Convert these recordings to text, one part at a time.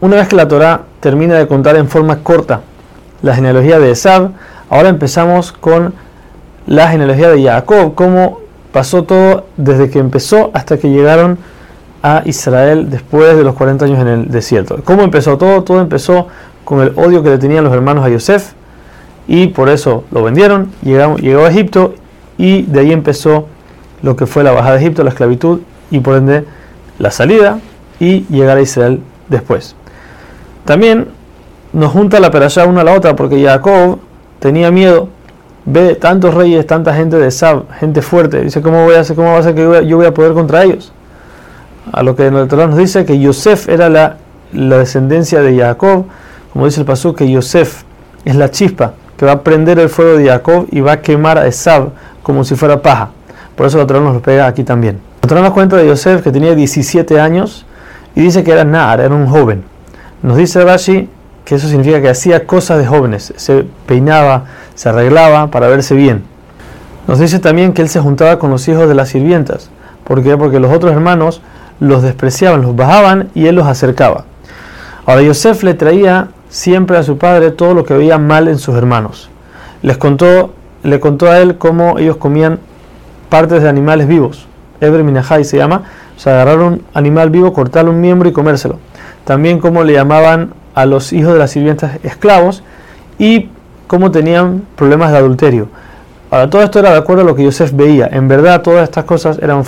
Una vez que la Torah termina de contar en forma corta la genealogía de Esab, ahora empezamos con la genealogía de Jacob, cómo pasó todo desde que empezó hasta que llegaron a Israel después de los 40 años en el desierto. ¿Cómo empezó todo? Todo empezó con el odio que le tenían los hermanos a Yosef y por eso lo vendieron, llegó a Egipto y de ahí empezó lo que fue la bajada de Egipto, la esclavitud y por ende la salida y llegar a Israel después. También nos junta la perashá una a la otra porque Jacob tenía miedo, ve tantos reyes, tanta gente de Sab, gente fuerte, dice, ¿cómo, voy a hacer, cómo va a ser que yo voy a poder contra ellos? A lo que el Torah nos dice que Yosef era la, la descendencia de Jacob, como dice el pasú, que Yosef es la chispa que va a prender el fuego de Jacob y va a quemar a Esab como si fuera paja. Por eso el Torah nos lo pega aquí también. El Torah nos cuenta de Yosef que tenía 17 años y dice que era Nar, era un joven. Nos dice Rashi que eso significa que hacía cosas de jóvenes, se peinaba, se arreglaba para verse bien. Nos dice también que él se juntaba con los hijos de las sirvientas. ¿Por qué? Porque los otros hermanos los despreciaban, los bajaban y él los acercaba. Ahora Yosef le traía siempre a su padre todo lo que veía mal en sus hermanos. Les contó, le contó a él cómo ellos comían partes de animales vivos. Eber Minahai se llama, o agarrar un animal vivo, cortarle un miembro y comérselo. También como le llamaban a los hijos de las sirvientas esclavos y cómo tenían problemas de adulterio. Ahora, todo esto era de acuerdo a lo que Yosef veía. En verdad, todas estas cosas eran,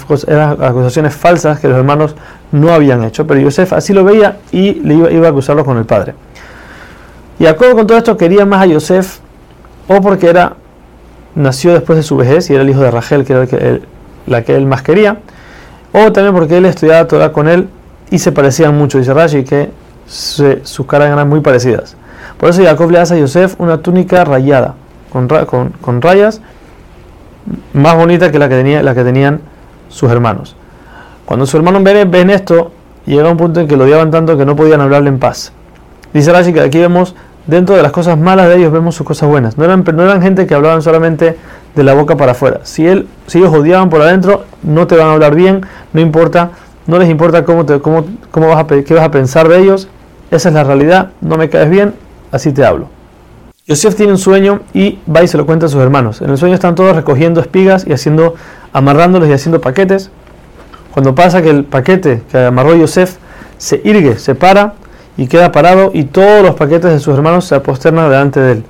acusaciones falsas que los hermanos no habían hecho, pero Yosef así lo veía y le iba, a acusarlo con el padre. Y Jacob con todo esto quería más a Yosef, o porque era nació después de su vejez y era el hijo de Rachel, que era la que él más quería, o también porque él estudiaba Torah con él y se parecían mucho. Dice Rashi que sus caras eran muy parecidas. Por eso Jacob le hace a Yosef una túnica rayada, con, con, rayas, más bonita que la que, tenía, la que tenían sus hermanos. Cuando sus hermanos ven, ven esto, llega un punto en que lo odiaban tanto que no podían hablarle en paz. Dice Rashi que aquí vemos, dentro de las cosas malas de ellos, vemos sus cosas buenas. No eran, no eran gente que hablaban solamente de la boca para afuera. Si, él, si ellos odiaban por adentro, no te van a hablar bien, no importa, no les importa cómo, te, cómo, cómo vas a, qué vas a pensar de ellos, esa es la realidad, no me caes bien, así te hablo. Yosef tiene un sueño y va y se lo cuenta a sus hermanos. En el sueño están todos recogiendo espigas y haciendo, amarrándolos y haciendo paquetes. Cuando pasa que el paquete que amarró Yosef se irgue, se para y queda parado y todos los paquetes de sus hermanos se aposternan delante de él.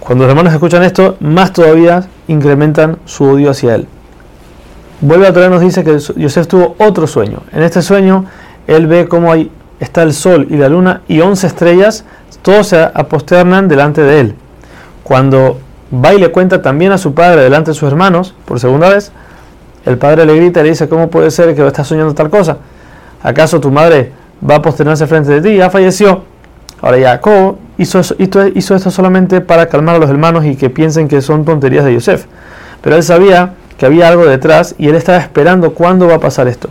Cuando los hermanos escuchan esto, más todavía incrementan su odio hacia él. Vuelve a traer, nos dice que Yosef tuvo otro sueño. En este sueño, él ve cómo ahí está el sol y la luna y once estrellas, todos se aposternan delante de él. Cuando va y le cuenta también a su padre delante de sus hermanos, por segunda vez, el padre le grita y le dice, ¿cómo puede ser que estás soñando tal cosa? ¿Acaso tu madre va a posternarse frente de ti? Ya falleció. Ahora Jacob hizo, esto solamente para calmar a los hermanos y que piensen que son tonterías de Yosef. Pero él sabía que había algo detrás y él estaba esperando cuándo va a pasar esto.